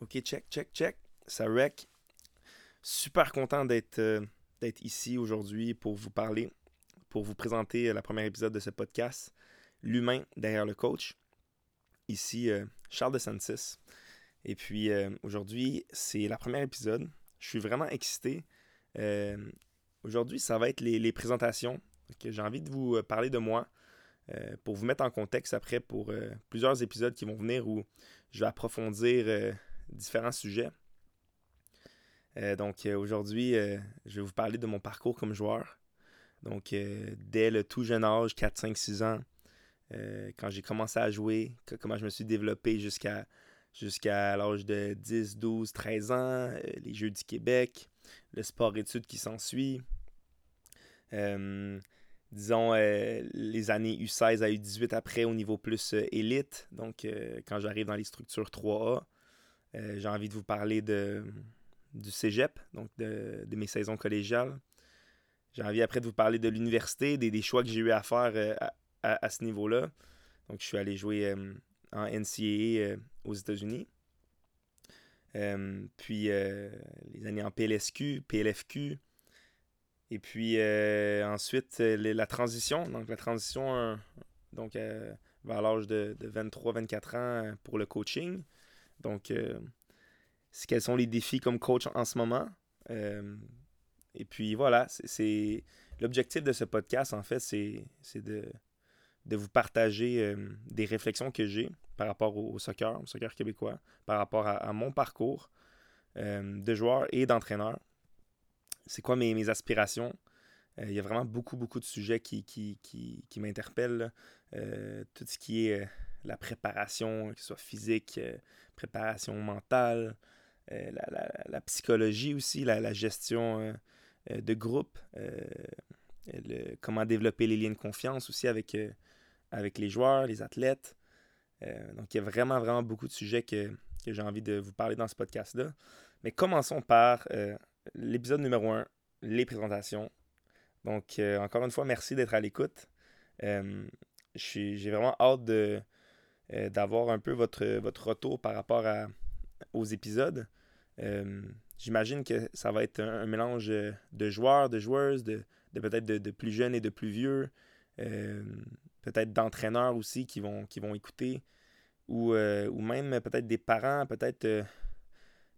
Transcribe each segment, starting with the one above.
Ok, check, check, check. Ça rec. Super content d'être euh, ici aujourd'hui pour vous parler, pour vous présenter euh, la première épisode de ce podcast, L'humain derrière le coach. Ici, euh, Charles de Santis. Et puis aujourd'hui, c'est la première épisode. Je suis vraiment excité. aujourd'hui, ça va être les, les présentations. J'ai envie de vous parler de moi. pour vous mettre en contexte après pour plusieurs épisodes qui vont venir où je vais approfondir différents sujets. Euh, donc euh, aujourd'hui, euh, je vais vous parler de mon parcours comme joueur. Donc dès le tout jeune âge, 4, 5, 6 ans, quand j'ai commencé à jouer, comment je me suis développé jusqu'à l'âge de 10, 12, 13 ans, les Jeux du Québec, le sport-études qui s'ensuit. disons, les années U16 à U18 après au niveau plus élite. Donc, quand j'arrive dans les structures 3A, j'ai envie de vous parler de, du cégep, donc de, mes saisons collégiales. J'ai envie après de vous parler de l'université, des, choix que j'ai eu à faire euh, à, ce niveau-là. Donc, je suis allé jouer euh, en NCAA euh, aux États-Unis. puis les années en PLSQ, PLFQ. Et puis ensuite, la transition. Donc, la transition donc, vers l'âge de, de 23-24 ans pour le coaching. Donc, quels sont les défis comme coach en ce moment. Euh, et puis voilà, c'est l'objectif de ce podcast, en fait, c'est de, vous partager euh, des réflexions que j'ai par rapport au, soccer, au soccer québécois, par rapport à, mon parcours euh, de joueur et d'entraîneur. C'est quoi mes, mes aspirations? Il y a vraiment beaucoup, beaucoup de sujets qui, qui, qui, qui m'interpellent. tout ce qui est la préparation, que ce soit physique, préparation mentale, euh, la, psychologie aussi, la, gestion euh, euh, de groupe, comment développer les liens de confiance aussi avec, avec les joueurs, les athlètes. donc, il y a vraiment, vraiment beaucoup de sujets que, que j'ai envie de vous parler dans ce podcast-là. Mais commençons par l'épisode numéro 1, les présentations. Donc, encore une fois, merci d'être à l'écoute. J'ai vraiment hâte de, d'avoir un peu votre, retour par rapport aux épisodes. Euh, j'imagine que ça va être un, mélange de joueurs, de joueuses, de, peut-être de, plus jeunes et de plus vieux, euh, peut-être d'entraîneurs aussi qui vont, écouter, ou, euh, ou même peut-être des parents, peut-être,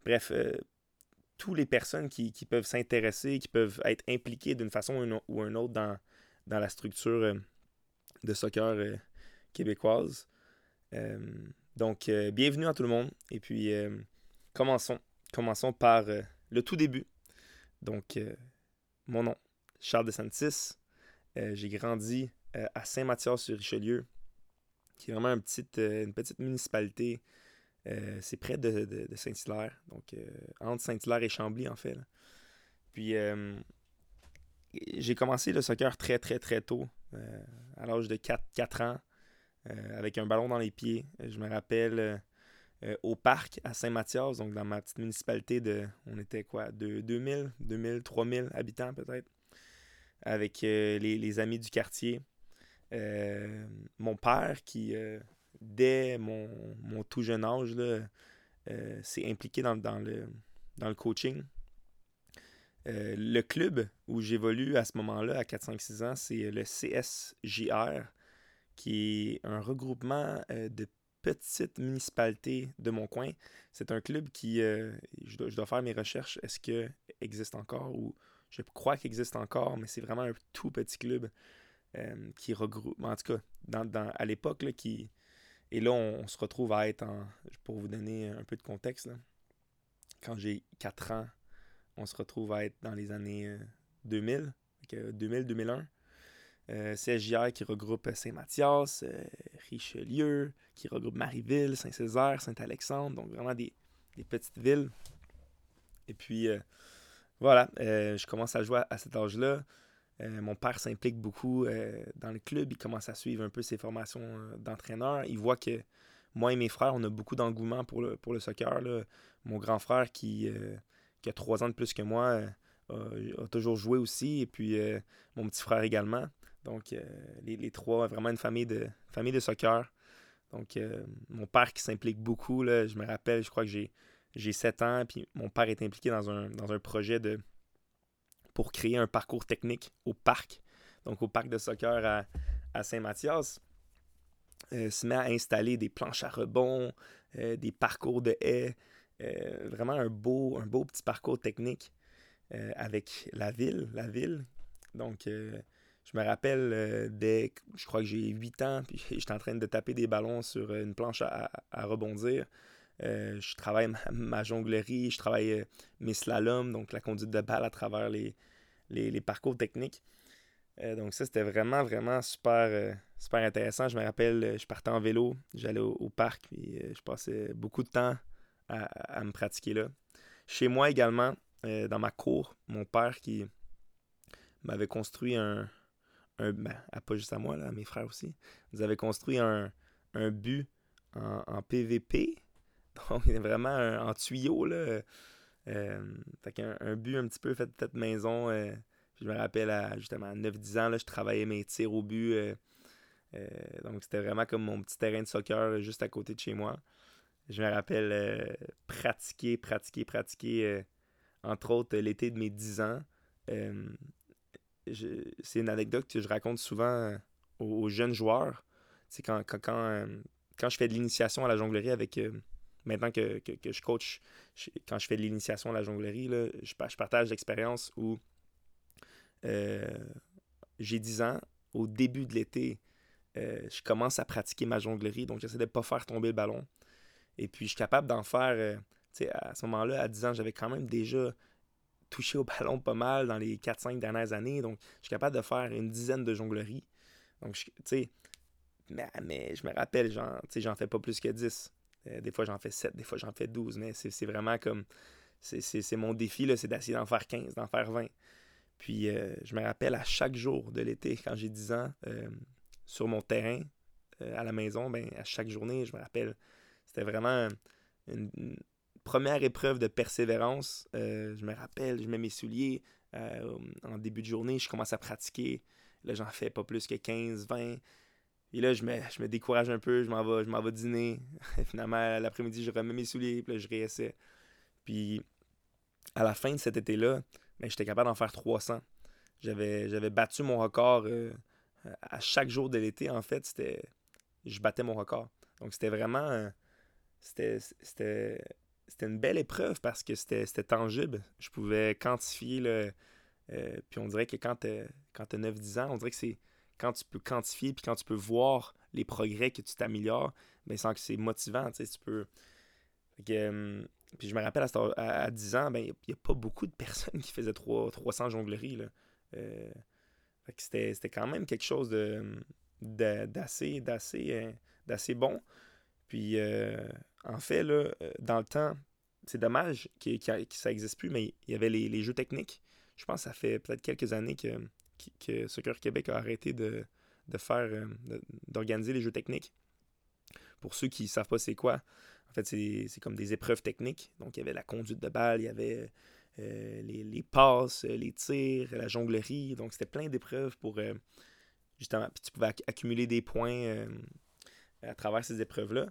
bref, toutes les personnes qui, peuvent s'intéresser, qui peuvent être impliquées d'une façon ou une autre dans, dans la structure de soccer québécoise. Donc, bienvenue à tout le monde. Et puis, commençons. Commençons par euh, le tout début. Donc, euh, mon nom, Charles de Santis. Euh, j'ai grandi à Saint-Mathias-sur-Richelieu, qui est vraiment une petite, une petite municipalité. c'est près de, Saint-Hilaire, donc entre Saint-Hilaire et Chambly, en fait. Puis, j'ai commencé le soccer très, très, très tôt, à l'âge de 4, 4 ans, avec un ballon dans les pieds. Je me rappelle euh, au parc à Saint-Mathias, donc dans ma petite municipalité de, on était quoi, de 2000, 2000, 3000 habitants peut-être, avec euh, les, amis du quartier. Euh, mon père qui, dès mon, tout jeune âge, s'est impliqué dans, le, dans le coaching. le club où j'évolue à ce moment-là, à 4, 5, 6 ans, c'est le CSJR, qui est un regroupement de petite municipalité de mon coin. C'est un club qui, euh, je, dois, faire mes recherches, est-ce qu'il existe encore ou je crois qu'il existe encore, mais c'est vraiment un tout petit club euh, qui regroupe, en tout cas, à l'époque, qui... Et là, on, se retrouve à être en... Pour vous donner un peu de contexte, quand j'ai 4 ans, on se retrouve à être dans les années 2000, 2000-2001. Euh, CSJR qui regroupe Saint-Mathias, euh, Richelieu, qui regroupe Marieville, Saint-Césaire, Saint-Alexandre, donc vraiment des, petites villes. Et puis, euh, voilà, je commence à jouer à, cet âge-là. mon père s'implique beaucoup dans le club, il commence à suivre un peu ses formations d'entraîneur. Il voit que moi et mes frères, on a beaucoup d'engouement pour le, soccer. Mon grand frère qui, qui, a trois ans de plus que moi a toujours joué aussi, et puis mon petit frère également. Donc, euh, les, trois, vraiment une famille de, famille de soccer. Donc, euh, mon père qui s'implique beaucoup, là, je me rappelle, je crois que j'ai j'ai 7 ans, puis mon père est impliqué dans un, dans un projet de pour créer un parcours technique au parc, donc au parc de soccer à, à Saint-Mathias. Euh, se met à installer des planches à rebond, des parcours de haies, vraiment un beau, un beau petit parcours technique avec la ville, la ville. Donc, je me rappelle dès, je crois que j'ai 8 ans, puis j'étais en train de taper des ballons sur une planche à, rebondir. je travaille ma, jonglerie, je travaille mes slaloms, donc la conduite de balle à travers les, les, parcours techniques. donc ça, c'était vraiment, vraiment super, super intéressant. Je me rappelle, euh, je partais en vélo, j'allais au, parc, puis euh, je passais beaucoup de temps à, me pratiquer là. Chez moi également, euh, dans ma cour, mon père qui m'avait construit un, un ben, pas juste à moi, là, à mes frères aussi, nous avait construit un, un but en, PVP, donc vraiment en tuyau, là. fait qu'un un but un petit peu fait, de maison. je me rappelle, à, justement, à 9-10 ans, là, je travaillais mes tirs au but euh, donc, c'était vraiment comme mon petit terrain de soccer euh, juste à côté de chez moi. Je me rappelle euh, pratiquer, pratiquer, pratiquer, entre autres l'été de mes 10 ans. C'est une anecdote que je raconte souvent aux, jeunes joueurs. C'est quand, quand, je fais de l'initiation à la jonglerie avec. maintenant que, je coach, quand je fais de l'initiation à la jonglerie, je, partage l'expérience où j'ai 10 ans. Au début de l'été, euh, je commence à pratiquer ma jonglerie, donc j'essaie de ne pas faire tomber le ballon. Et puis, je suis capable d'en faire. Euh, à ce moment-là, à 10 ans, j'avais quand même déjà touché au ballon pas mal dans les 4-5 dernières années. Donc, je suis capable de faire une dizaine de jongleries. Donc, tu sais, mais, je me rappelle, j'en fais pas plus que 10. Euh, des fois, j'en fais 7, des fois, j'en fais 12. Mais c'est vraiment comme. C'est mon défi, c'est d'essayer d'en faire 15, d'en faire 20. Puis, je me rappelle à chaque jour de l'été, quand j'ai 10 ans, sur mon terrain euh, à la maison, ben, à chaque journée, je me rappelle, c'était vraiment une, première épreuve de persévérance. Euh, je me rappelle, je mets mes souliers euh, en début de journée, je commence à pratiquer. Là, j'en fais pas plus que 15, 20. Et là, je me, je me décourage un peu, je m'en vais, dîner. Finalement, l'après-midi, je remets mes souliers, puis là, je réessaie. Puis, à la fin de cet été-là, ben, j'étais capable d'en faire 300. J'avais, battu mon record à chaque jour de l'été, en fait, c'était je battais mon record. Donc c'était vraiment c'était c'était une belle épreuve parce que c'était tangible. Je pouvais quantifier le euh, puis on dirait que quand tu quand 9-10 ans, on dirait que c'est quand tu peux quantifier puis quand tu peux voir les progrès que tu t'améliores, ben, sans que c'est motivant, tu peux euh, puis je me rappelle à, 10 ans, ben il n'y a, pas beaucoup de personnes qui faisaient 3, 300 jongleries là. Euh, c'était quand même quelque chose de d'assez d'assez bon. Puis euh, en fait, là, euh, dans le temps, c'est dommage que, ça n'existe plus, mais il y avait les, jeux techniques. Je pense que ça fait peut-être quelques années que, que Soccer Québec a arrêté de, faire d'organiser les jeux techniques. Pour ceux qui ne savent pas c'est quoi, en fait, c'est comme des épreuves techniques. Donc, il y avait la conduite de balle, il y avait euh, les, passes, euh, les tirs, la jonglerie. Donc, c'était plein d'épreuves pour euh, justement. Puis tu pouvais accumuler des points à travers ces épreuves-là.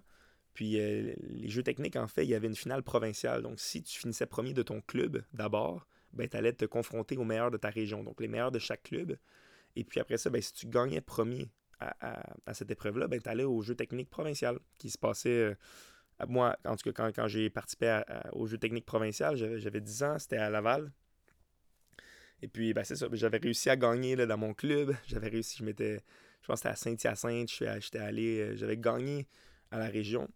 Puis les jeux techniques, en fait, il y avait une finale provinciale. Donc, si tu finissais premier de ton club d'abord, ben, tu allais te confronter aux meilleurs de ta région, donc les meilleurs de chaque club. Et puis après ça, ben, si tu gagnais premier à, cette épreuve-là, ben, tu allais au jeu technique provincial qui se passait moi, en tout cas, quand, j'ai participé au jeu technique provincial, j'avais 10 ans, c'était à Laval. Et puis, ben, c'est ça, j'avais réussi à gagner là, dans mon club. J'avais réussi, je m'étais, je pense que c'était à Saint-Hyacinthe, j'étais allé, euh, j'avais gagné à la région.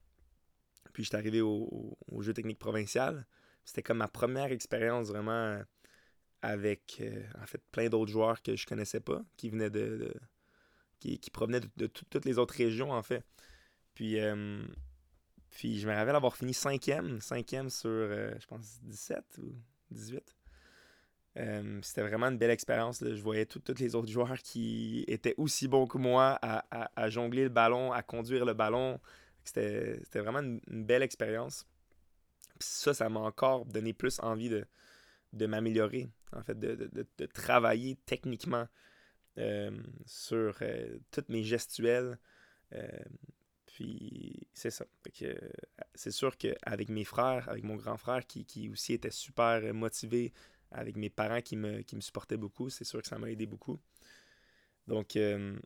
Puis, j'étais arrivé au, jeu technique provincial. C'était comme ma première expérience vraiment avec, euh, en fait, plein d'autres joueurs que je connaissais pas, qui venaient de, qui, provenaient de, toutes les autres régions, en fait. Puis, euh, puis je me rappelle avoir fini cinquième, cinquième sur, euh, je pense, 17 ou 18. Euh, c'était vraiment une belle expérience. Je voyais tous les autres joueurs qui étaient aussi bons que moi à, jongler le ballon, à conduire le ballon. C'était vraiment une, belle expérience. Ça, ça m'a encore donné plus envie de, m'améliorer, en fait, de, travailler techniquement euh, sur toutes mes gestuelles. Puis c'est ça. c'est sûr qu'avec mes frères, avec mon grand frère qui, aussi était super motivé, avec mes parents qui me, qui me supportaient beaucoup, c'est sûr que ça m'a aidé beaucoup. Donc, euh,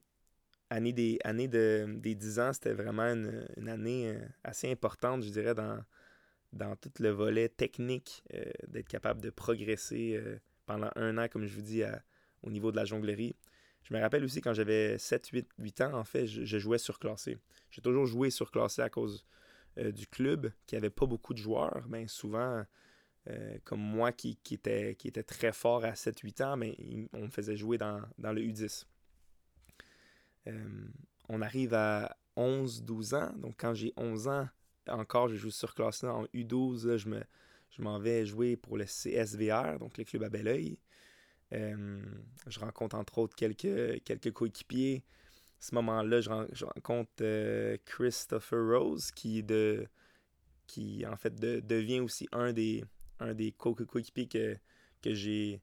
année des, années de, des 10 ans, c'était vraiment une, année euh, assez importante, je dirais, dans, dans tout le volet technique, euh, d'être capable de progresser pendant un an, comme je vous dis, au niveau de la jonglerie. Je me rappelle aussi quand j'avais 7, 8, 8 ans, en fait, je, jouais surclassé. J'ai toujours joué surclassé à cause du club qui avait pas beaucoup de joueurs. Mais ben, souvent, comme moi qui, qui, était, qui était très fort à 7-8 ans, mais on me faisait jouer dans, dans le U10. Euh, on arrive à 11-12 ans. Donc, quand j'ai 11 ans, encore, je joue surclassé en U12. je, me, je m'en vais jouer pour le CSVR, donc le club à Belleuil. Euh, je rencontre entre autres quelques, quelques coéquipiers. À ce moment-là, je, rencontre euh, Christopher Rose, qui, de, qui en fait devient aussi un des, un des coéquipiers que, que j'ai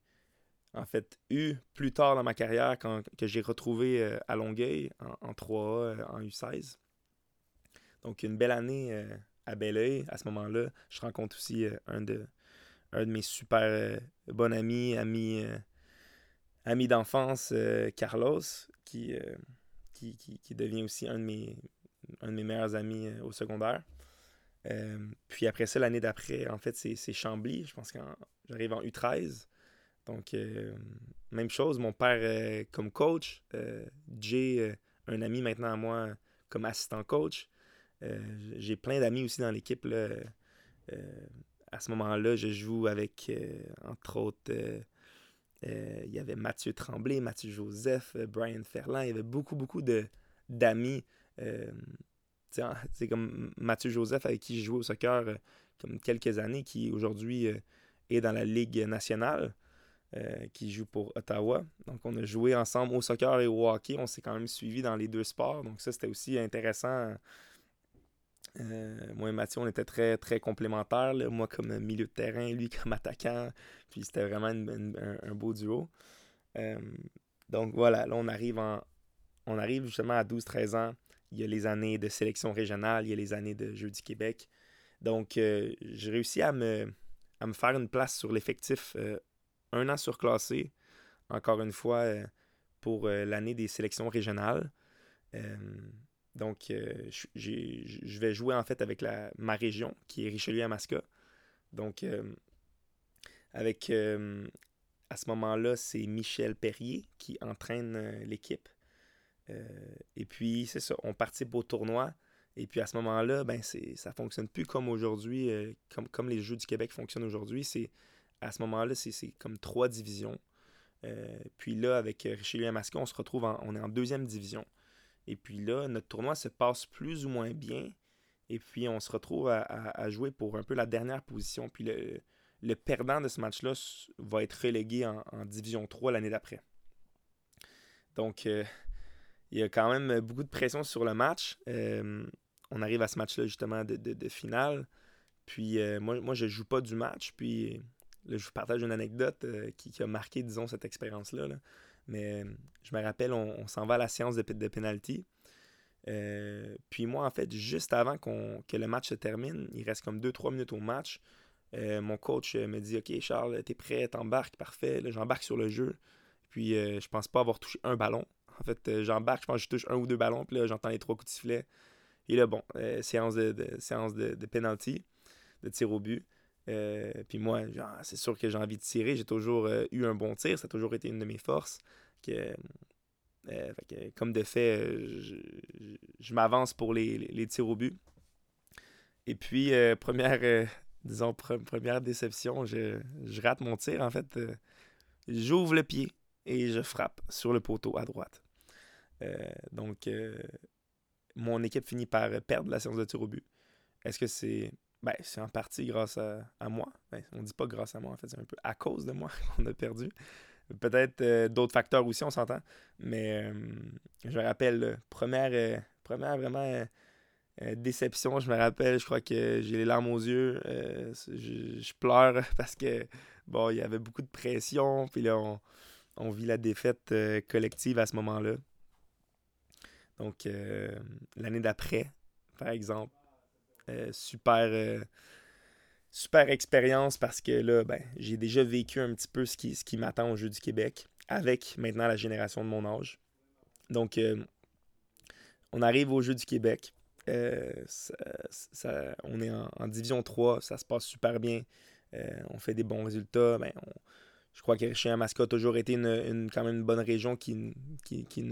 fait, eu plus tard dans ma carrière, que j'ai retrouvé euh, à Longueuil en, 3A, euh, en U16. Donc, une belle année euh, à Belleuil. À ce moment-là, je rencontre aussi un, de, mes super bons amis, amis, d'enfance, Carlos, qui, devient aussi un de mes meilleurs amis au secondaire. Puis après ça, l'année d'après, en fait, c'est Chambly. Je pense que j'arrive en U13. Donc, euh, même chose, mon père euh, comme coach, euh, Jay, un ami maintenant à moi comme assistant coach. J'ai plein d'amis aussi dans l'équipe. à ce moment-là, je joue avec, entre autres, il y avait Mathieu Tremblay, Mathieu Joseph, Brian Ferland. Il y avait beaucoup, beaucoup d'amis. C'est comme Mathieu Joseph avec qui je joué au soccer comme quelques années, qui aujourd'hui est dans la Ligue nationale. Euh, qui joue pour Ottawa. Donc, on a joué ensemble au soccer et au hockey. On s'est quand même suivi dans les deux sports. Donc, ça, c'était aussi intéressant. Euh, moi et Mathieu, on était très, très complémentaires. Moi, comme milieu de terrain, lui comme attaquant. Puis, c'était vraiment un, beau duo. Euh, donc, voilà. Là, on arrive, en, on arrive justement à 12-13 ans. Il y a les années de sélection régionale. Il y a les années de Jeux du Québec. Donc, j'ai réussi à me, faire une place sur l'effectif un an surclassé, encore une fois, euh, pour euh, l'année des sélections régionales. Euh, donc, je vais jouer en fait avec ma région, qui est Richelieu-Amasca. Donc, avec, à ce moment-là, c'est Michel Perrier qui entraîne l'équipe. Et puis, c'est ça, on participe au tournoi. Et puis à ce moment-là, ben ça fonctionne plus comme aujourd'hui, comme, comme les Jeux du Québec fonctionnent aujourd'hui. C'est à ce moment-là, c'est comme trois divisions. Euh, puis là, avec Richelieu et on se retrouve on est en deuxième division. Et puis là, notre tournoi se passe plus ou moins bien. Et puis on se retrouve à, jouer pour un peu la dernière position. Puis le, perdant de ce match-là va être relégué en, division 3 l'année d'après. Donc euh, il y a quand même beaucoup de pression sur le match. Euh, on arrive à ce match-là justement de, finale. Puis moi, moi, je joue pas du match. Puis je vous partage une anecdote euh, qui, a marqué, disons, cette expérience-là. Mais euh, je me rappelle, on, s'en va à la séance de, de penalty. Euh, puis moi, en fait, juste avant que le match se termine, il reste comme 2-3 minutes au match. mon coach me dit Ok, Charles, t'es prêt, t'embarques, parfait. J'embarque sur le jeu. Puis je pense pas avoir touché un ballon. En fait, j'embarque, je pense que je touche un ou deux ballons. Puis là, j'entends les trois coups de sifflet. Et là, bon, séance de, séance de, de penalty, de tir au but. Euh, puis moi, c'est sûr que j'ai envie de tirer. J'ai toujours euh, eu un bon tir. Ça a toujours été une de mes forces. Que, euh, comme de fait, je, m'avance pour les, tirs au but. Et puis, première, disons, première déception, je, rate mon tir. En fait, j'ouvre le pied et je frappe sur le poteau à droite. Donc, mon équipe finit par perdre la séance de tir au but. Est-ce que c'est ben, c'est en partie grâce à, moi? Ben, on dit pas grâce à moi, en fait, c'est un peu à cause de moi qu'on a perdu. Peut-être euh, d'autres facteurs aussi, on s'entend. Mais euh, je me rappelle, première, euh, vraiment déception, je me rappelle, je crois que j'ai les larmes aux yeux. Je, pleure parce que, bon, il y avait beaucoup de pression. Puis là, on, on vit la défaite collective à ce moment-là. Donc, l'année d'après, par exemple. super super expérience parce que là, ben, j'ai déjà vécu un petit peu ce qui, ce qui m'attend au Jeu du Québec avec maintenant la génération de mon âge. Donc, on arrive au Jeu du Québec. ça, on est en, Division 3, ça se passe super bien. on fait des bons résultats. Ben, je crois que Richard-Masca a toujours été une, quand même une bonne région qui, qui,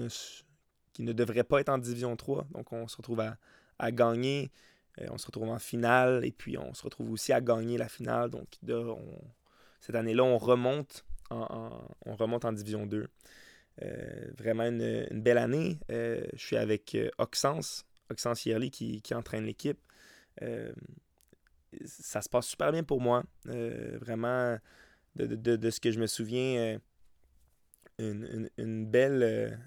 qui ne devrait pas être en Division 3. Donc, on se retrouve à, gagner. Euh, on se retrouve en finale et puis on se retrouve aussi à gagner la finale. Donc, cette année-là, on remonte en, on remonte en Division 2. Euh, vraiment une, belle année. Euh, je suis avec Oxens, Oxens Yerli qui, qui entraîne l'équipe. ça se passe super bien pour moi. vraiment de, ce que je me souviens, euh, une, belle,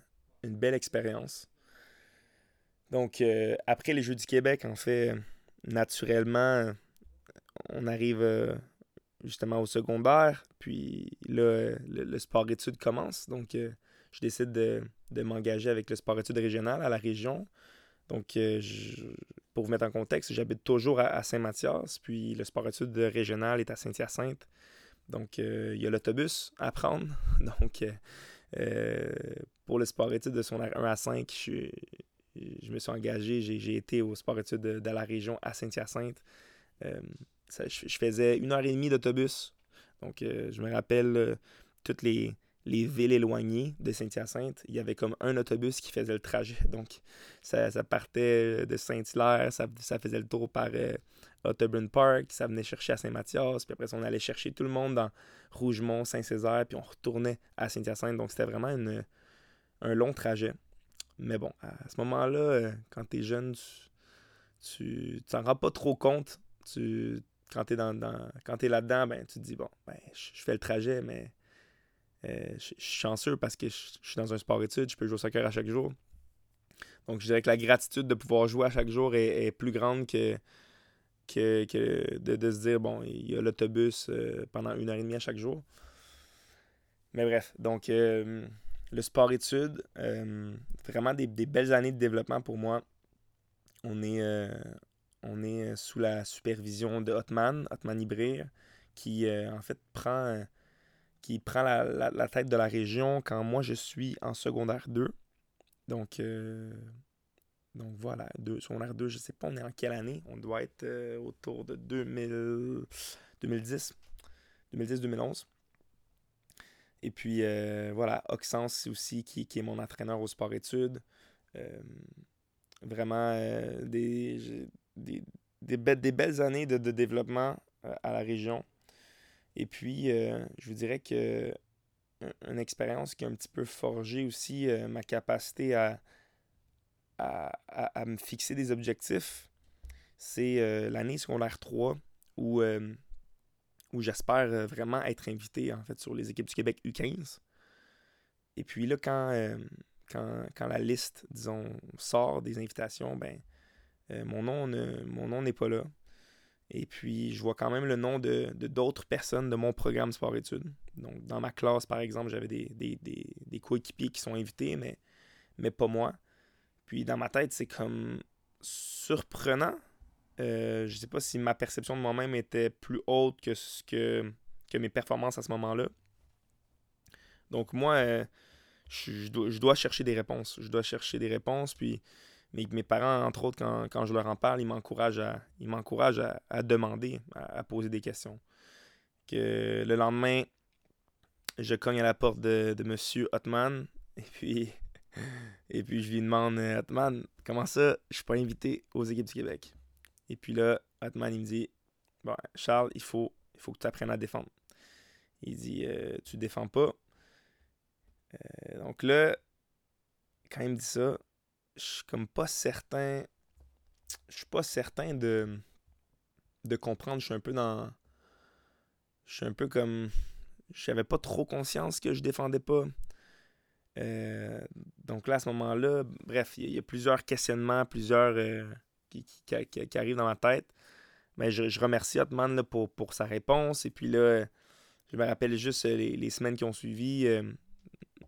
une belle expérience. Donc, euh, après les Jeux du Québec, en fait, naturellement, on arrive justement au secondaire. Puis là, le, sport-études commence. Donc, je décide de, m'engager avec le sport-études régional à la région. Donc, pour vous mettre en contexte, j'habite toujours à, Saint-Mathias. Puis le sport-études régional est à Saint-Hyacinthe. Donc, euh, il y a l'autobus à prendre. Donc, euh, euh, pour le sport-études de son 1 à 5, je, je me suis engagé. J'ai été au sport-études de, la région à Saint-Hyacinthe. je, faisais une heure et demie d'autobus. Donc, je me rappelle toutes les, les villes éloignées de Saint-Hyacinthe, il y avait comme un autobus qui faisait le trajet. Donc, ça, partait de Saint-Hilaire, ça, faisait le tour par Otterburn Park, ça venait chercher à Saint-Mathias, puis après on allait chercher tout le monde dans Rougemont, Saint-Césaire, puis on retournait à Saint-Hyacinthe. Donc c'était vraiment un long trajet. Mais bon, à ce moment-là, euh, quand t'es jeune, tu t'en rends pas trop compte. Tu, quand t'es là-dedans, ben, tu te dis, bon, ben, je fais le trajet, mais euh, je suis chanceux parce que je suis dans un sport-études, je peux jouer au soccer à chaque jour. Donc je dirais que la gratitude de pouvoir jouer à chaque jour est plus grande que que, de, se dire, bon, il y a l'autobus euh, pendant une heure et demie à chaque jour. Mais bref, donc euh, le sport-études, euh, vraiment des, belles années de développement pour moi. On est, on est sous la supervision de Hotman, Hotman Ibrir, qui en fait prend, qui prend la, la, tête de la région quand moi je suis en secondaire 2. Donc donc voilà, deux, secondaire 2, je sais pas, on est en quelle année? On doit être euh, autour de 2000, 2010, 2010-2011. Et puis euh, voilà, Oxens aussi, qui, qui, est mon entraîneur au sport-études. Euh, vraiment des, des, des, belles années de développement à la région. Et puis, je vous dirais que une expérience qui a un petit peu forgé aussi ma capacité à, à, me fixer des objectifs, c'est euh, l'année secondaire 3 où, euh, où j'espère euh, vraiment être invité en fait sur les équipes du Québec U15. Et puis là, quand, quand, la liste, disons, sort des invitations, ben mon nom n'est pas là. Et puis, je vois quand même le nom de d'autres personnes de mon programme sport-études. Donc, dans ma classe, par exemple, j'avais des, des, des, coéquipiers qui sont invités, mais, mais pas moi. Puis dans ma tête, c'est comme surprenant. Euh, je sais pas si ma perception de moi-même était plus haute que, ce que, que mes performances à ce moment-là. Donc moi, euh, je, dois, chercher des réponses. Je dois chercher des réponses. Puis mes, mes parents, entre autres, quand, je leur en parle, ils m'encouragent à, ils à, à, demander, à, poser des questions. Que le lendemain, je cogne à la porte de, de M. Hotman. Et puis et puis je lui demande, Atman, comment ça, je suis pas invité aux équipes du Québec? Et puis là, Atman, il me dit, bon, Charles, il faut, il faut que tu apprennes à défendre. Il dit, euh, tu défends pas. Euh, donc là, quand il me dit ça, je suis comme pas certain. Je suis pas certain de, de comprendre. Je suis un peu dans. Je suis un peu comme. Je n'avais pas trop conscience que je défendais pas. Euh, donc là, à ce moment-là, bref, il y, a plusieurs questionnements, plusieurs euh, qui, arrivent dans ma tête. Mais je, remercie Hotman pour, pour sa réponse. Et puis là, je me rappelle juste euh, les, semaines qui ont suivi.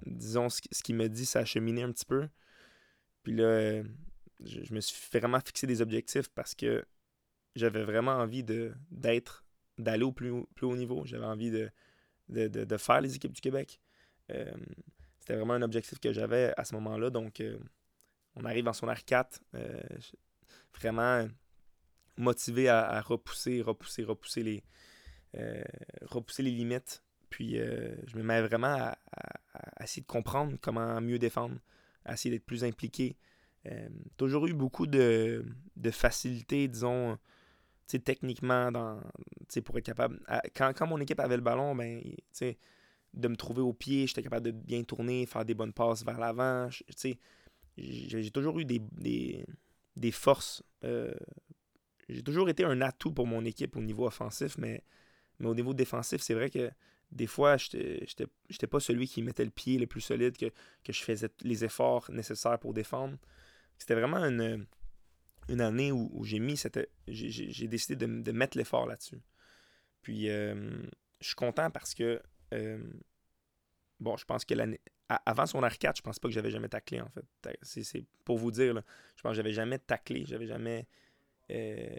disons, ce, qu'il me dit, ça a cheminé un petit peu. Puis là, je, me suis vraiment fixé des objectifs parce que j'avais vraiment envie de d'être, d'aller au plus, plus haut niveau. J'avais envie de, de, faire les équipes du Québec. Euh, c'était vraiment un objectif que j'avais à ce moment-là. Donc, euh, on arrive en son R4, vraiment motivé à, repousser, repousser, repousser les, repousser les limites. Puis, je me mets vraiment à, essayer de comprendre comment mieux défendre, à essayer d'être plus impliqué, euh, toujours eu beaucoup de, facilité, disons, techniquement, dans, pour être capable. quand, quand, mon équipe avait le ballon, ben, de me trouver au pied, j'étais capable de bien tourner, faire des bonnes passes vers l'avant. J'ai toujours eu des, des, des forces. Euh, j'ai toujours été un atout pour mon équipe au niveau offensif, mais, mais au niveau défensif, c'est vrai que des fois, je n'étais pas celui qui mettait le pied le plus solide, que, que je faisais les efforts nécessaires pour défendre. C'était vraiment une, une année où, j'ai mis cette. J'ai décidé de, mettre l'effort là-dessus. Puis euh, je suis content parce que euh, bon, je pense que l'année. Avant son R4, je pense pas que j'avais jamais taclé en fait. C'est pour vous dire, je pense que j'avais jamais taclé, j'avais jamais. Euh,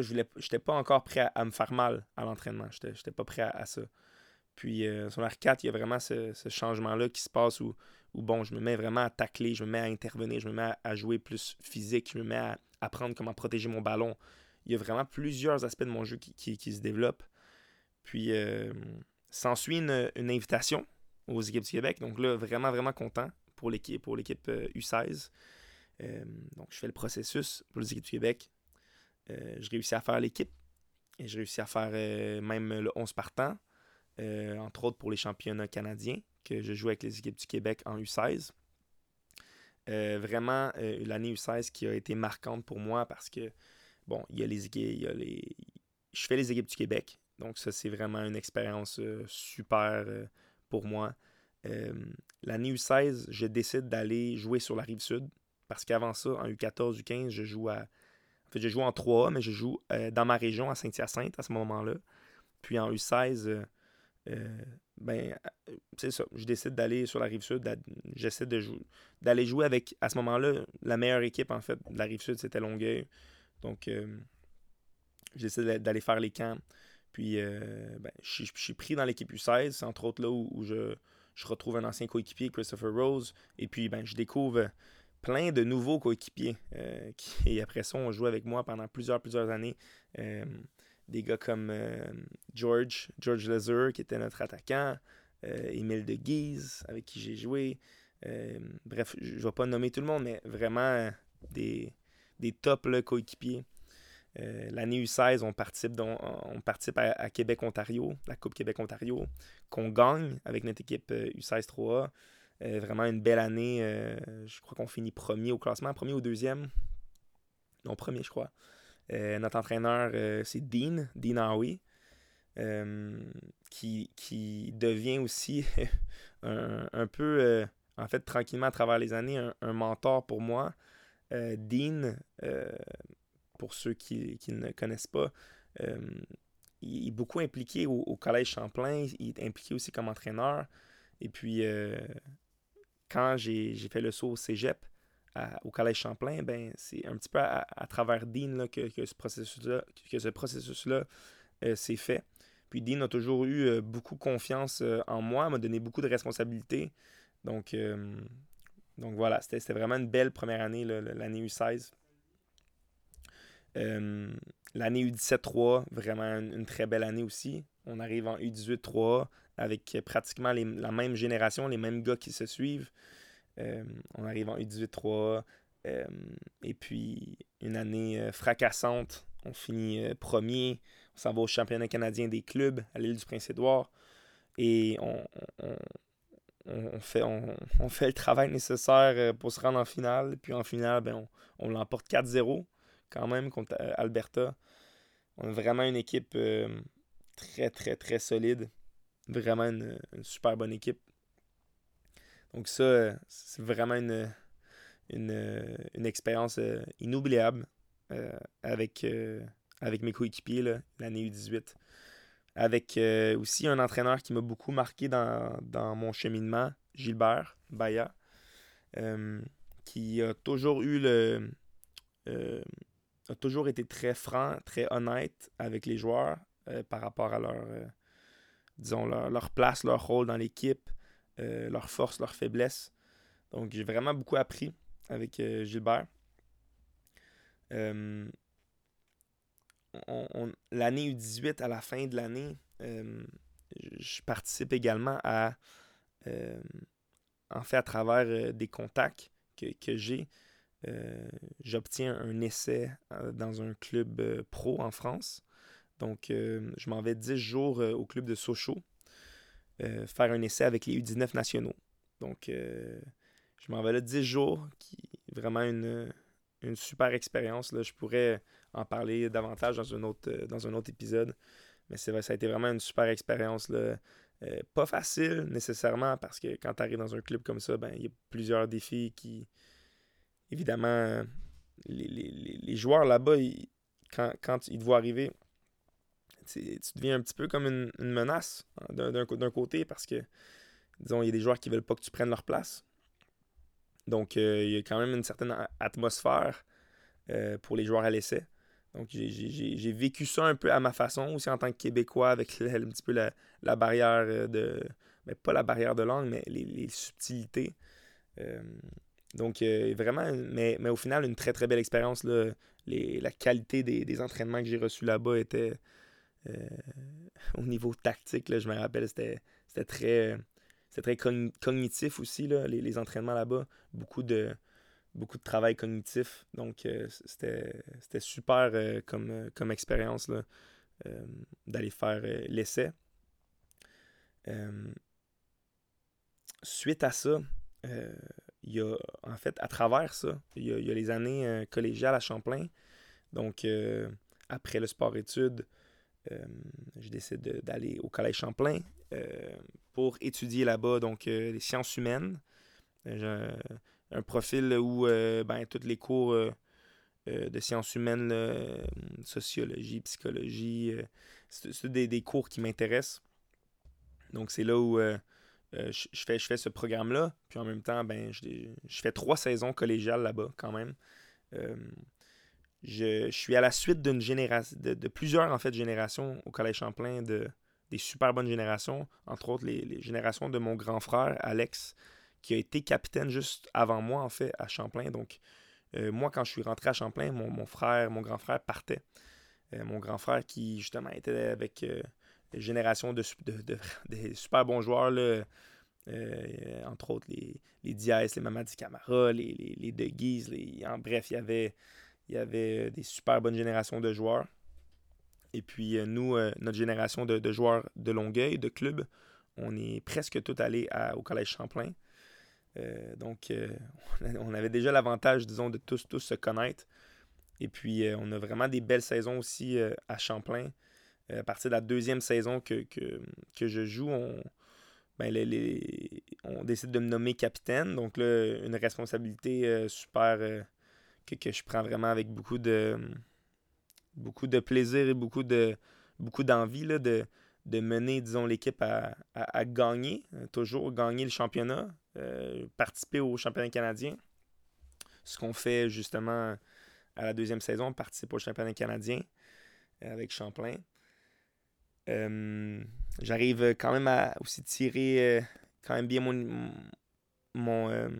je n'étais pas encore prêt à, me faire mal à l'entraînement. Je n'étais pas prêt à, ça. Puis son R4, il y a vraiment ce, changement-là qui se passe où bon, je me mets vraiment à tacler, je me mets à intervenir, je me mets à, jouer plus physique, je me mets à apprendre comment protéger mon ballon. Il y a vraiment plusieurs aspects de mon jeu qui, se développent. Puis, euh, s'ensuit une, invitation aux équipes du Québec. Donc là, vraiment, vraiment content pour l'équipe, pour l'équipe U16. Euh, euh, donc, je fais le processus pour les équipes du Québec. Je réussis à faire l'équipe. Et je réussis à faire même le 11 partant, entre autres pour les championnats canadiens que je joue avec les équipes du Québec en U16. Euh, vraiment, euh, l'année U16 qui a été marquante pour moi parce que, bon, il y a les équipes, les... je fais les équipes du Québec. Donc, ça, c'est vraiment une expérience euh, super pour moi. l'année U16, je décide d'aller jouer sur la rive sud parce qu'avant ça, en U14, U15, je joue à. Je joue en 3A, mais je joue dans ma région à Saint-Hyacinthe à ce moment-là. Puis en U16, ben, euh, c'est ça. Je décide d'aller sur la rive sud. J'essaie de d'aller jouer avec, à ce moment-là, la meilleure équipe, en fait, de la rive sud, c'était Longueuil. Donc, euh, j'essaie d'aller faire les camps. Puis, euh, ben, je, suis pris dans l'équipe U16. C'est entre autres là où, je, retrouve un ancien coéquipier, Christopher Rose. Et puis, ben, je découvre plein de nouveaux coéquipiers qui, après ça, ont joué avec moi pendant plusieurs, plusieurs années des gars comme euh, George, George qui était notre attaquant, euh, Émile de Guise, avec qui j'ai joué. Euh, bref, je ne vais pas nommer tout le monde, mais vraiment des, des top coéquipiers. L'année U16, on participe, on participe à, Québec-Ontario, la Coupe Québec-Ontario, qu'on gagne avec notre équipe U16 3A. vraiment une belle année. je crois qu'on finit premier au classement, premier ou deuxième? Non, premier, je crois. Euh, notre entraîneur, euh, c'est Dean, Dean Howie, euh, qui, qui, devient aussi un, peu, en fait, tranquillement à travers les années, un, mentor pour moi. Dean, pour ceux qui, qui, ne connaissent pas, il est beaucoup impliqué au, Collège Champlain, il est impliqué aussi comme entraîneur. Et puis, quand j'ai fait le saut au cégep, au Collège Champlain, ben, c'est un petit peu à, travers Dean que, ce processus-là processus euh, s'est fait. Puis Dean a toujours eu euh, beaucoup confiance euh, en moi, m'a donné beaucoup de responsabilités. Donc, donc voilà, c'était vraiment une belle première année, l'année U16. l'année U17-3, vraiment une, très belle année aussi. On arrive en U18-3 avec pratiquement la même génération, les mêmes gars qui se suivent. Euh, on arrive en U18-3. Euh, et puis, une année euh, fracassante. On finit premier. On s'en va au championnat canadien des clubs à l'île du Prince-Édouard. Et on, fait, on, fait le travail nécessaire pour se rendre en finale. Puis en finale, ben, on, l'emporte 4-0 quand même contre Alberta. On a vraiment une équipe très, très, très solide. Vraiment une super bonne équipe. Donc ça, c'est vraiment une, une, expérience euh, inoubliable euh, avec, euh, avec mes coéquipiers l'année U18. Avec aussi un entraîneur qui m'a beaucoup marqué dans, mon cheminement, Gilbert Baya, qui a toujours eu le. Euh, a toujours été très franc, très honnête avec les joueurs euh, par rapport à leur. Disons, leur, place, leur rôle dans l'équipe, leurs forces, leurs faiblesses. Donc, j'ai vraiment beaucoup appris avec Gilbert. l'année U18, à la fin de l'année, je participe également à, euh, en fait, à travers euh, des contacts que, j'ai, euh, j'obtiens un essai dans un club pro en France. Donc, je m'en vais 10 jours au club de Sochaux faire un essai avec les U19 nationaux. Donc, je m'en vais là 10 jours, qui est vraiment une, une super expérience. Je pourrais en parler davantage dans un autre, dans un autre épisode. Mais c'est vrai, ça a été vraiment une super expérience. Euh, pas facile nécessairement parce que quand tu arrives dans un club comme ça, ben il y a plusieurs défis qui. Évidemment, les, joueurs là-bas, quand, quand, ils te voient arriver, tu deviens un petit peu comme une, menace hein, d'un côté parce que, disons, il y a des joueurs qui veulent pas que tu prennes leur place. Donc, euh, il y a quand même une certaine atmosphère euh, pour les joueurs à l'essai. Donc, j'ai vécu ça un peu à ma façon, aussi en tant que Québécois, avec un petit peu la, barrière euh, de. Mais pas la barrière de langue, mais les, subtilités. Donc, vraiment, mais, mais, au final, une très très belle expérience. la qualité des, entraînements que j'ai reçus là-bas était. au niveau tactique, je me rappelle, c'était très, très cognitif aussi, les, les entraînements là-bas. Beaucoup de beaucoup de travail cognitif. Donc, euh, c'était super euh, comme, euh, comme expérience d'aller faire l'essai. suite à ça, il y a, en fait, à travers ça, il y a, les années collégiales à Champlain. Donc, après le sport-études, je décide d'aller au Collège Champlain pour étudier là-bas donc les sciences humaines un profil où euh, ben, tous les cours euh, euh, de sciences humaines, sociologie, psychologie, c'est des, cours qui m'intéressent. Donc c'est là où je, fais, je fais ce programme-là. Puis en même temps, ben, je, fais trois saisons collégiales là-bas quand même. Je, suis à la suite d'une génération, de, plusieurs en fait générations au Collège Champlain, de, des super bonnes générations, entre autres les, générations de mon grand frère Alex, qui a été capitaine juste avant moi, en fait, à Champlain. Donc, euh, moi, quand je suis rentré à Champlain, mon, frère, mon grand frère partait. Euh, mon grand frère qui, justement, était avec euh, une génération de, super bons joueurs, là, entre autres les, Diaz, les Mamadi Camara, les, les, les De Guise. En bref, il y avait, il y avait des super bonnes générations de joueurs. Et puis, nous, notre génération de, de, joueurs de Longueuil, de club, on est presque tous allés au Collège Champlain. Euh, donc, euh, on avait déjà l'avantage, disons, de tous, tous se connaître. Et puis, euh, on a vraiment des belles saisons aussi à Champlain. à partir de la deuxième saison que, je joue, on, ben, on décide de me nommer capitaine. Donc là, une responsabilité super que, je prends vraiment avec beaucoup de, beaucoup de plaisir et beaucoup de beaucoup d'envie de, de mener, disons, l'équipe à, à, gagner, toujours gagner le championnat, euh, participer au championnat canadien. Ce qu'on fait justement à la deuxième saison, on participe au championnat canadien euh, avec Champlain. Euh, j'arrive quand même à aussi tirer quand même bien mon, mon,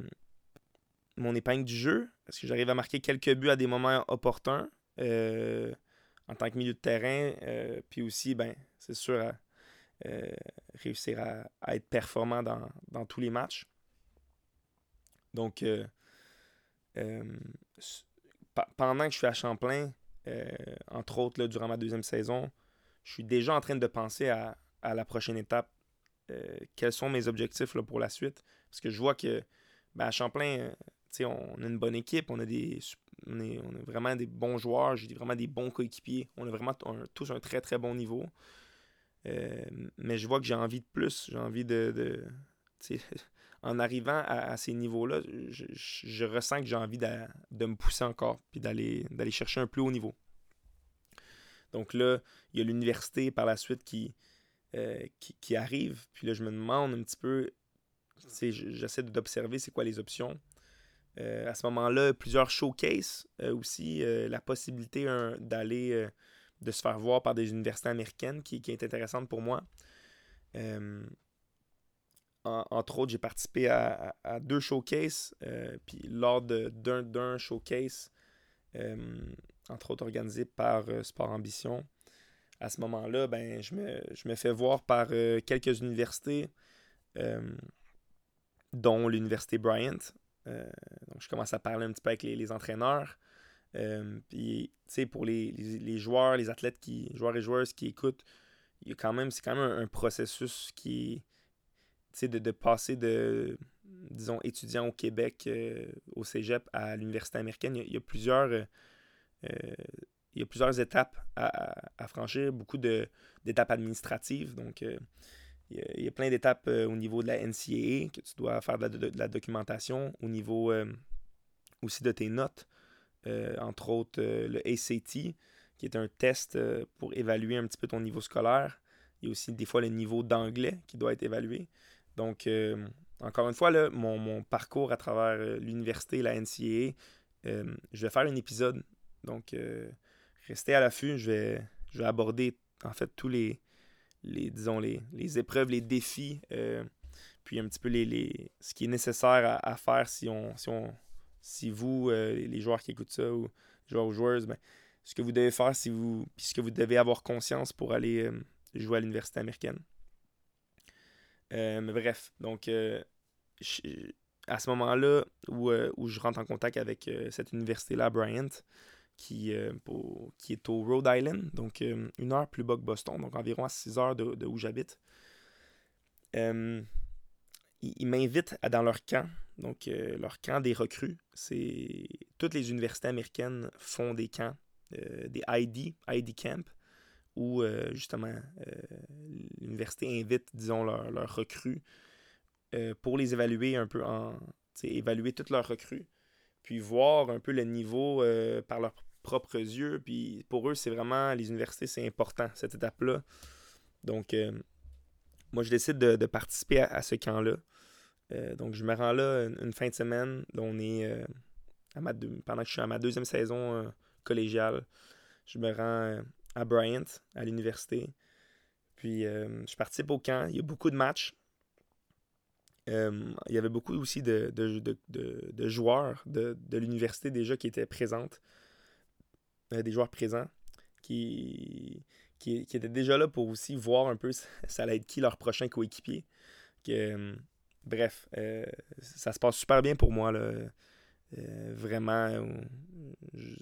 mon épingle du jeu parce que j'arrive à marquer quelques buts à des moments opportuns en tant que milieu de terrain. puis aussi, ben, c'est sûr, à, réussir à, être performant dans, tous les matchs. Donc, euh, euh, pendant que je suis à Champlain, euh, entre autres, durant ma deuxième saison, je suis déjà en train de penser à, la prochaine étape. quels sont mes objectifs pour la suite? Parce que je vois que ben, à Champlain, on a une bonne équipe, on a des on est, vraiment des bons joueurs, j'ai vraiment des bons coéquipiers. On a vraiment tous un très très bon niveau. mais je vois que j'ai envie de plus. J'ai envie de, en arrivant à, ces niveaux-là, je, ressens que j'ai envie de, me pousser encore, puis d'aller chercher un plus haut niveau. Donc là, il y a l'université par la suite qui, euh, qui, arrive, puis là, je me demande un petit peu, j'essaie d'observer c'est quoi les options. À ce moment-là, plusieurs showcases aussi, la possibilité d'aller, de se faire voir par des universités américaines qui, est intéressante pour moi. entre autres, j'ai participé à, deux showcases, puis lors d'un showcase, entre autres organisé par Sport Ambition, à ce moment-là, ben, je, me, je me fais voir par quelques universités, dont l'université Bryant, euh, donc, je commence à parler un petit peu avec les, entraîneurs. Euh, puis, tu sais, pour les, les, joueurs, les athlètes, qui, joueurs et joueuses qui écoutent, il quand même, c'est quand même un, processus qui, de, de, passer de, disons, étudiant au Québec, euh, au cégep, à l'université américaine. Il y a, plusieurs, il y a plusieurs étapes à, à franchir, beaucoup d'étapes administratives. Donc, il y a plein d'étapes euh, au niveau de la NCAA que tu dois faire de la, documentation, au niveau euh, aussi de tes notes, euh, entre autres le ACT, qui est un test pour évaluer un petit peu ton niveau scolaire. Il y a aussi des fois le niveau d'anglais qui doit être évalué. Donc, encore une fois, là, mon, parcours à travers l'université la NCAA, je vais faire un épisode. Donc, restez à l'affût. Je vais, je vais aborder en fait tous les, les, disons, les, les épreuves, les défis, euh, puis un petit peu les, les, ce qui est nécessaire à, faire si on, si on si vous, euh, les joueurs qui écoutent ça, ou joueurs ou joueuses, ben, ce que vous devez faire si vous. Puis ce que vous devez avoir conscience pour aller euh, jouer à l'université américaine. mais bref, donc à ce moment-là où, où, je rentre en contact avec cette université-là, Bryant, qui, euh, qui est au Rhode Island, donc euh, une heure plus bas que Boston, donc environ à 6 heures de, où j'habite. Euh, ils, m'invitent dans leur camp, donc leur camp des recrues. C'est toutes les universités américaines font des camps, des ID, ID camp, où justement l'université invite, disons, leurs recrues pour les évaluer un peu en, évaluer toutes leurs recrues puis voir un peu le niveau euh, par leurs propres yeux. Puis pour eux, c'est vraiment, les universités, c'est important, cette étape-là. Donc, euh, moi, je décide de, participer à, ce camp-là. Euh, donc, je me rends là une, fin de semaine. on est à ma pendant que je suis à ma deuxième saison collégiale. Je me rends à Bryant, à l'université. Puis, je participe au camp. Il y a beaucoup de matchs. Euh, il y avait beaucoup aussi de, de, joueurs de, l'université déjà qui étaient présentes, euh, des joueurs présents, qui, qui, étaient déjà là pour aussi voir un peu ça allait être qui leur prochain coéquipier. Euh, bref, ça se passe super bien pour moi. Là. vraiment,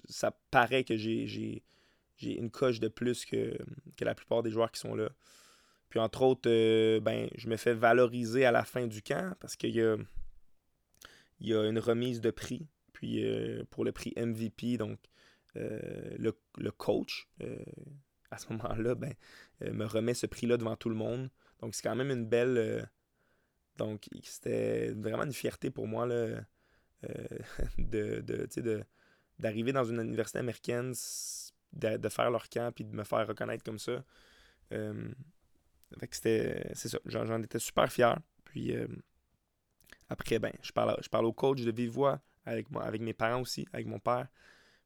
ça paraît que j'ai une coche de plus que, que la plupart des joueurs qui sont là. Puis entre autres, euh, ben, je me fais valoriser à la fin du camp parce qu'il y a, y a une remise de prix. Puis euh, pour le prix MVP, donc euh, le, coach, à ce moment-là, ben, me remet ce prix-là devant tout le monde. Donc c'est quand même une belle. donc c'était vraiment une fierté pour moi là, de, de, d'arriver dans une université américaine, de, de, faire leur camp puis de me faire reconnaître comme ça. C'est ça. J'en étais super fier. Puis euh, après, ben, je parle, je parle au coach de vive voix, avec, moi, avec mes parents aussi, avec mon père.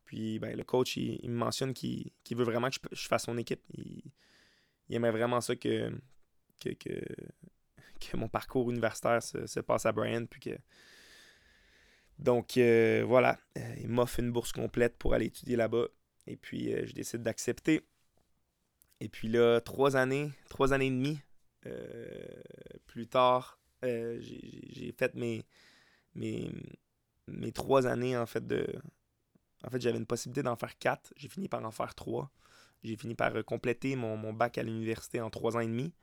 Puis ben, le coach, il, me mentionne qu'il veut vraiment que je, fasse son équipe. Il, aimerait vraiment ça que, que, que, mon parcours universitaire se, passe à Brian. Puis que... Donc euh, voilà, euh, il m'offre une bourse complète pour aller étudier là-bas. Et puis je décide d'accepter. Et puis là, trois années, trois années et demie euh, plus tard, euh, j'ai fait mes, mes, mes trois années en fait de. En fait, j'avais une possibilité d'en faire quatre. J'ai fini par en faire trois. J'ai fini par compléter mon, bac à l'université en trois ans et demi.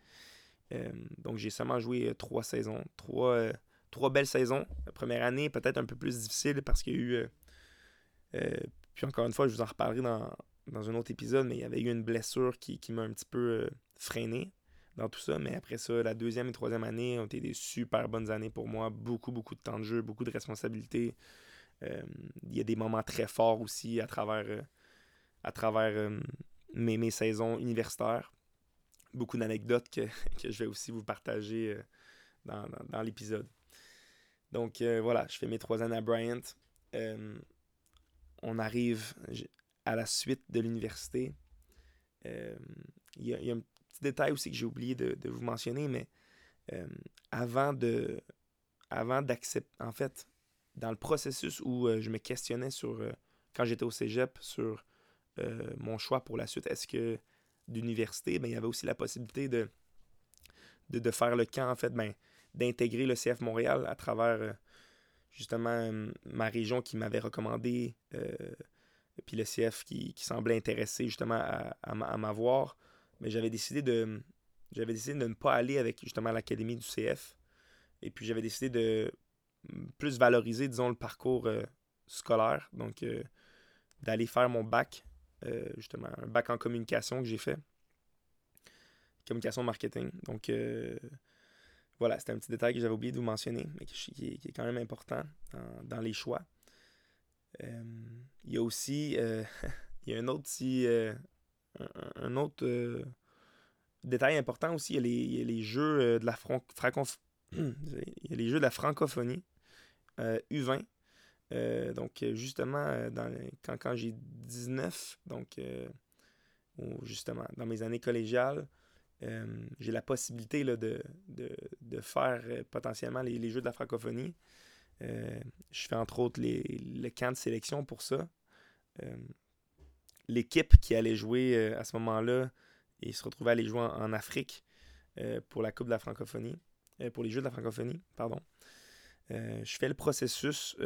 Euh, donc j'ai seulement joué trois saisons. Trois, trois belles saisons. La première année, peut-être un peu plus difficile parce qu'il y a eu. puis encore une fois, je vous en reparlerai dans, dans un autre épisode, mais il y avait eu une blessure qui, m'a un petit peu euh, freiné dans tout ça. Mais après ça, la deuxième et troisième année ont été des super bonnes années pour moi. Beaucoup, beaucoup de temps de jeu, beaucoup de responsabilités. Euh, il y a des moments très forts aussi à travers, euh, à travers mes, mes, saisons universitaires. Beaucoup d'anecdotes que, je vais aussi vous partager dans, dans l'épisode. Donc voilà, je fais mes trois années à Bryant. on arrive à la suite de l'université. Il y, a un petit détail aussi que j'ai oublié de, vous mentionner, mais avant de avant d'accepter, en fait, dans le processus où je me questionnais sur, quand j'étais au cégep, sur mon choix pour la suite, est-ce que d'université, ben, il y avait aussi la possibilité de, de, faire le camp, en fait, ben, d'intégrer le CF Montréal à travers euh, justement euh, ma région qui m'avait recommandé, euh, puis le CF qui, semblait intéressé justement à, m'avoir. Mais j'avais décidé de j'avais décidé de ne pas aller avec justement l'académie du CF. Et puis j'avais décidé de plus valoriser, disons, le parcours scolaire. Donc d'aller faire mon bac, justement, un bac en communication que j'ai fait. Communication marketing. Donc voilà, c'était un petit détail que j'avais oublié de vous mentionner, mais qui, est, quand même important dans, les choix. Euh, il y a aussi euh, y a un autre euh, un, autre détail important aussi, il y a les, jeux de la les jeux de la francophonie U20. donc justement quand, quand j'ai 19, donc justement dans mes années collégiales, j'ai la possibilité là, de, faire euh, potentiellement les, Jeux de la francophonie. Euh, je fais entre autres les, le camp de sélection pour ça. L'équipe qui allait jouer à ce moment-là et se retrouvait à aller jouer en, Afrique pour la Coupe de la francophonie, pour les Jeux de la francophonie, pardon. je fais le processus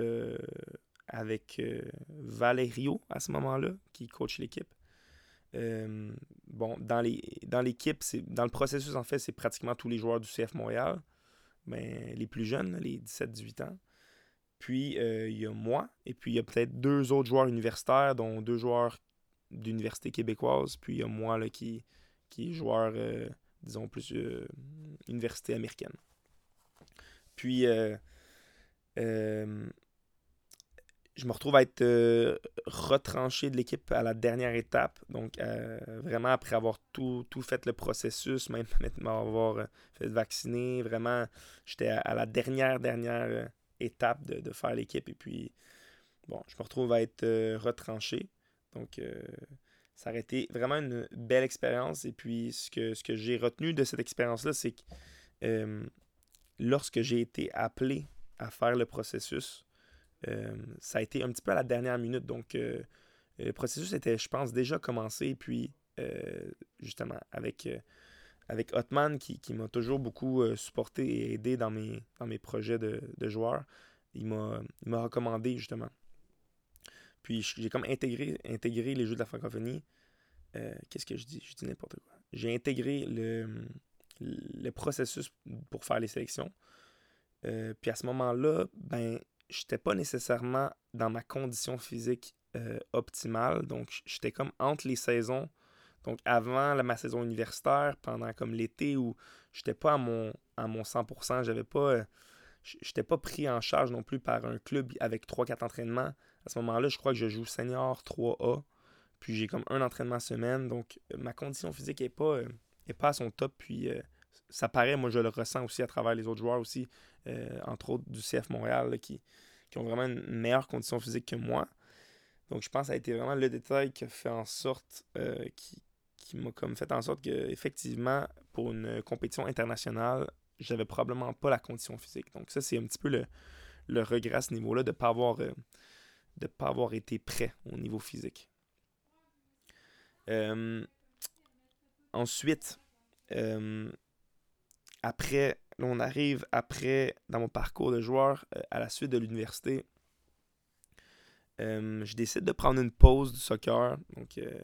avec Valerio à ce moment-là, qui coach l'équipe. Euh, bon, dans l'équipe, dans le processus, en fait, c'est pratiquement tous les joueurs du CF Montréal, les plus jeunes, les 17-18 ans. Puis, euh, il y a moi, et puis il y a peut-être deux autres joueurs universitaires, dont deux joueurs d'université québécoise, puis il y a moi là, qui, qui est joueur, euh, disons, plus université américaine. Puis, je me retrouve à être euh, retranché de l'équipe à la dernière étape. Donc, euh, vraiment, après avoir tout, fait le processus, même m'avoir euh, fait vacciner, vraiment, j'étais à, la dernière, dernière étape de, faire l'équipe. Et puis, bon, je me retrouve à être retranché. Donc, ça aurait été vraiment une belle expérience. Et puis, ce que, ce que j'ai retenu de cette expérience-là, c'est que lorsque j'ai été appelé à faire le processus, euh, ça a été un petit peu à la dernière minute. Donc, euh, le processus était, je pense, déjà commencé. Puis, euh, justement, avec, avec Hotman, qui, m'a toujours beaucoup supporté et aidé dans mes, dans mes projets de, de joueur, il m'a recommandé, justement. Puis, j'ai comme intégré, intégré les jeux de la francophonie. Qu'est-ce que je dis? Je dis n'importe quoi. J'ai intégré le, le processus pour faire les sélections. puis à ce moment-là, ben, j'étais pas nécessairement dans ma condition physique euh, optimale. Donc, j'étais comme entre les saisons. Donc, avant ma saison universitaire, pendant comme l'été où j'étais pas à mon, à mon 100%, j'avais pas. Euh, j'étais pas pris en charge non plus par un club avec 3-4 entraînements. À ce moment-là, je crois que je joue senior 3A. Puis j'ai comme un entraînement semaine. Donc, euh, ma condition physique est pas, est pas à son top. Puis ça paraît, moi je le ressens aussi à travers les autres joueurs aussi, euh, entre autres du CF Montréal, qui, qui, ont vraiment une meilleure condition physique que moi. Donc je pense que ça a été vraiment le détail qui a fait en sorte, euh, qui m'a comme fait en sorte que effectivement pour une compétition internationale, j'avais probablement pas la condition physique. Donc ça c'est un petit peu le, le regret à ce niveau-là de pas, avoir, euh, de pas avoir été prêt au niveau physique. ensuite, après, on arrive après, dans mon parcours de joueur, euh, à la suite de l'université. Euh, je décide de prendre une pause du soccer. Donc, euh,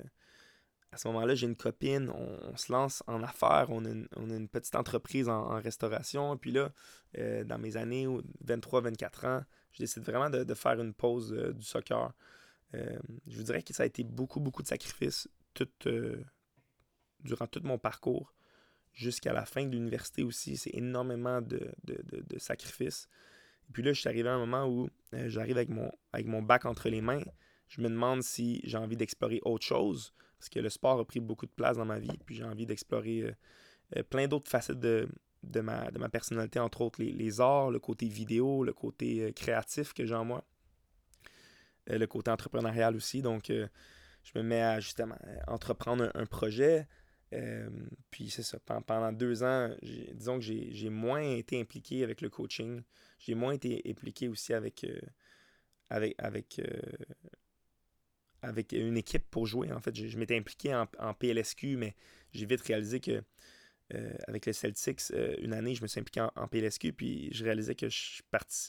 à ce moment-là, j'ai une copine, on, se lance en affaires, on a une, petite entreprise en, restauration. Puis là, dans mes années 23-24 ans, je décide vraiment de, faire une pause du soccer. je vous dirais que ça a été beaucoup, beaucoup de sacrifices durant tout mon parcours jusqu'à la fin de l'université aussi. C'est énormément de, sacrifices. Et puis là, je suis arrivé à un moment où euh, j'arrive avec mon, avec mon bac entre les mains. Je me demande si j'ai envie d'explorer autre chose, parce que le sport a pris beaucoup de place dans ma vie, puis j'ai envie d'explorer euh, euh, plein d'autres facettes de, de, ma, de ma personnalité, entre autres les, arts, le côté vidéo, le côté euh, créatif que j'ai en moi, le côté entrepreneurial aussi. Donc, je me mets à justement entreprendre un, projet. puis c'est ça, pendant deux ans, disons que j'ai moins été impliqué avec le coaching. J'ai moins été impliqué aussi avec, avec avec une équipe pour jouer. En fait, je, m'étais impliqué en, PLSQ, mais j'ai vite réalisé que euh, avec les Celtics, euh, une année, je me suis impliqué en, PLSQ, puis je réalisais que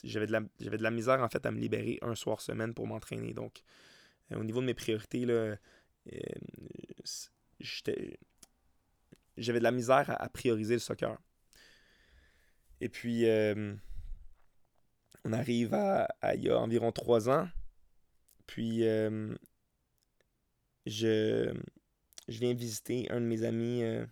j'avais de, la, de la misère en fait à me libérer un soir semaine pour m'entraîner. Donc, euh, au niveau de mes priorités, là, j'avais de la misère à, prioriser le soccer. Et puis, on arrive à, à, il y a environ trois ans. Puis, je, je viens visiter un de mes amis, euh,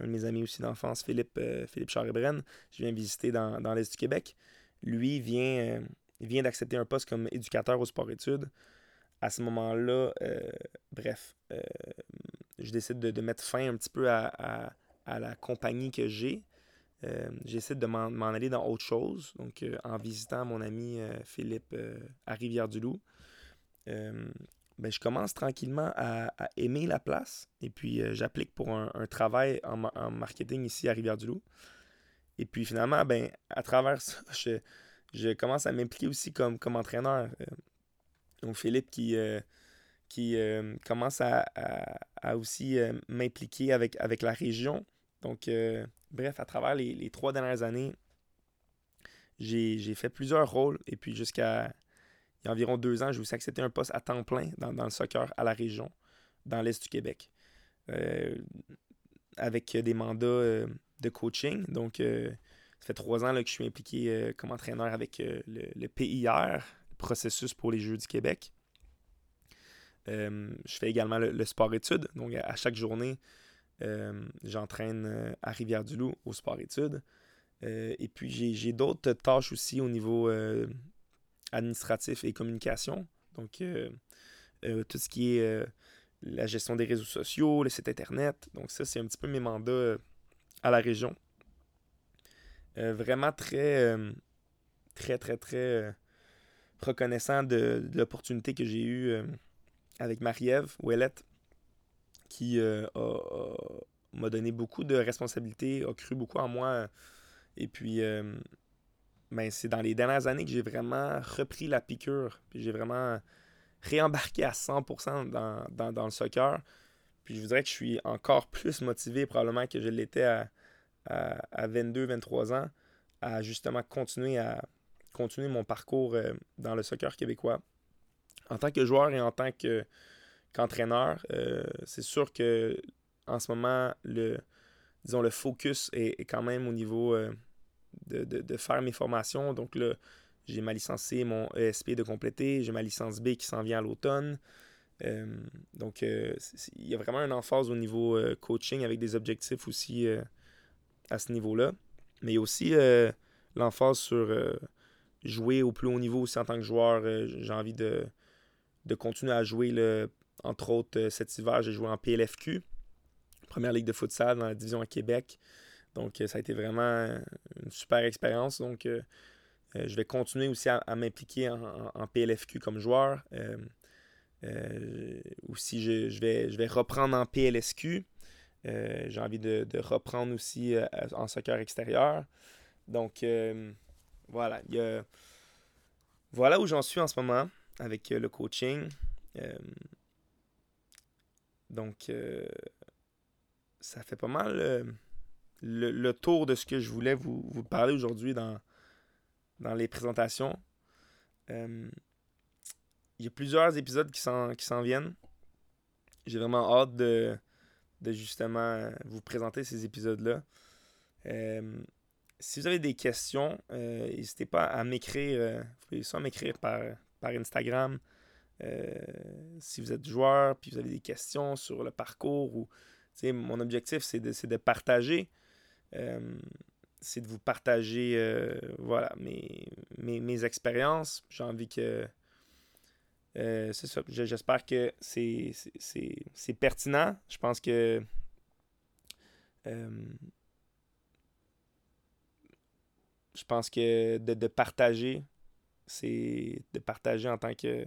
un de mes amis aussi d'enfance, Philippe, euh, Philippe Je viens visiter dans, l'Est du Québec. Lui vient, euh, vient d'accepter un poste comme éducateur au sport-études. À ce moment-là, bref, je décide de, mettre fin un petit peu à, la compagnie que j'ai. J'essaie de m'en aller dans autre chose, donc en visitant mon ami Philippe à Rivière-du-Loup ben, je commence tranquillement à, aimer la place. Et puis, euh, j'applique pour un, travail en, marketing ici à Rivière-du-Loup. Et puis, finalement, ben, à travers ça, je, commence à m'impliquer aussi comme, comme entraîneur. Euh. donc, Philippe qui, euh, qui commence à, aussi m'impliquer avec, avec la région. Donc, bref, à travers les, les trois dernières années, j'ai fait plusieurs rôles. Et puis, jusqu'à il y a environ deux ans, j'ai aussi accepté un poste à temps plein dans, le soccer à la région, dans l'Est du Québec, euh, avec des mandats euh, de coaching. Donc, euh, ça fait trois ans là, que je suis impliqué comme entraîneur avec le, PIR, le processus pour les Jeux du Québec. je fais également le, sport-études. Donc, à, chaque journée, j'entraîne à Rivière-du-Loup au sport-études. et puis, j'ai d'autres tâches aussi au niveau administratif et communication. Donc, euh, euh, tout ce qui est euh, la gestion des réseaux sociaux, le site Internet. Donc, ça, c'est un petit peu mes mandats à la région. vraiment très, très, très, très reconnaissant de, l'opportunité que j'ai eue avec Marie-Ève Ouellette, qui m'a donné beaucoup de responsabilités, a cru beaucoup en moi. Et puis, ben, c'est dans les dernières années que j'ai vraiment repris la piqûre. Puis j'ai vraiment réembarqué à 100% dans, le soccer. Puis je vous dirais que je suis encore plus motivé probablement que je l'étais à, à, 22-23 ans à justement continuer à continuer mon parcours euh, dans le soccer québécois. En tant que joueur et en tant que, qu'entraîneur, euh, c'est sûr que en ce moment, le, disons, le focus est, quand même au niveau euh, de, faire mes formations. Donc là, j'ai ma licence C, mon ESP de compléter, j'ai ma licence B qui s'en vient à l'automne. Euh, donc, euh, il y a vraiment une emphase au niveau euh, coaching avec des objectifs aussi à ce niveau-là. Mais il y a aussi l'emphase sur jouer au plus haut niveau aussi en tant que joueur. j'ai envie de, de continuer à jouer, entre autres, cet hiver, j'ai joué en PLFQ, première ligue de futsal dans la division à Québec. Donc, euh, ça a été vraiment une super expérience. Donc, euh, euh, je vais continuer aussi à, m'impliquer en, PLFQ comme joueur. aussi, je, vais, je vais reprendre en PLSQ. J'ai envie de, reprendre aussi en soccer extérieur. Donc, voilà. voilà où j'en suis en ce moment avec le coaching. donc, ça fait pas mal le, tour de ce que je voulais vous, parler aujourd'hui dans, dans les présentations. Euh, il y a plusieurs épisodes qui s'en viennent. J'ai vraiment hâte de, justement vous présenter ces épisodes-là. Euh, si vous avez des questions, euh, n'hésitez pas à m'écrire. vous pouvez soit m'écrire par, par Instagram. si vous êtes joueur, puis vous avez des questions sur le parcours ou mon objectif, c'est de, de, partager euh, c'est de vous partager euh, mes, expériences. J'ai envie que. Euh, c'est ça. J'espère que c'est pertinent. Je pense que je pense que de, partager, c'est de partager en tant que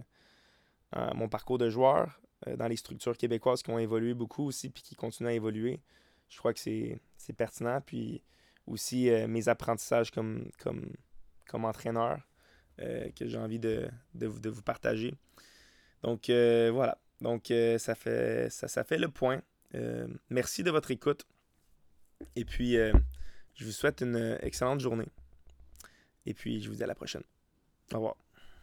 mon parcours de joueur dans les structures québécoises qui ont évolué beaucoup aussi puis qui continuent à évoluer. Je crois que c'est pertinent. Puis aussi mes apprentissages comme, comme, comme entraîneur que j'ai envie de, de, vous partager. Donc voilà. Donc ça, fait, ça, ça fait le point. merci de votre écoute. Et puis, euh, je vous souhaite une excellente journée. Et puis, je vous dis à la prochaine. Au revoir.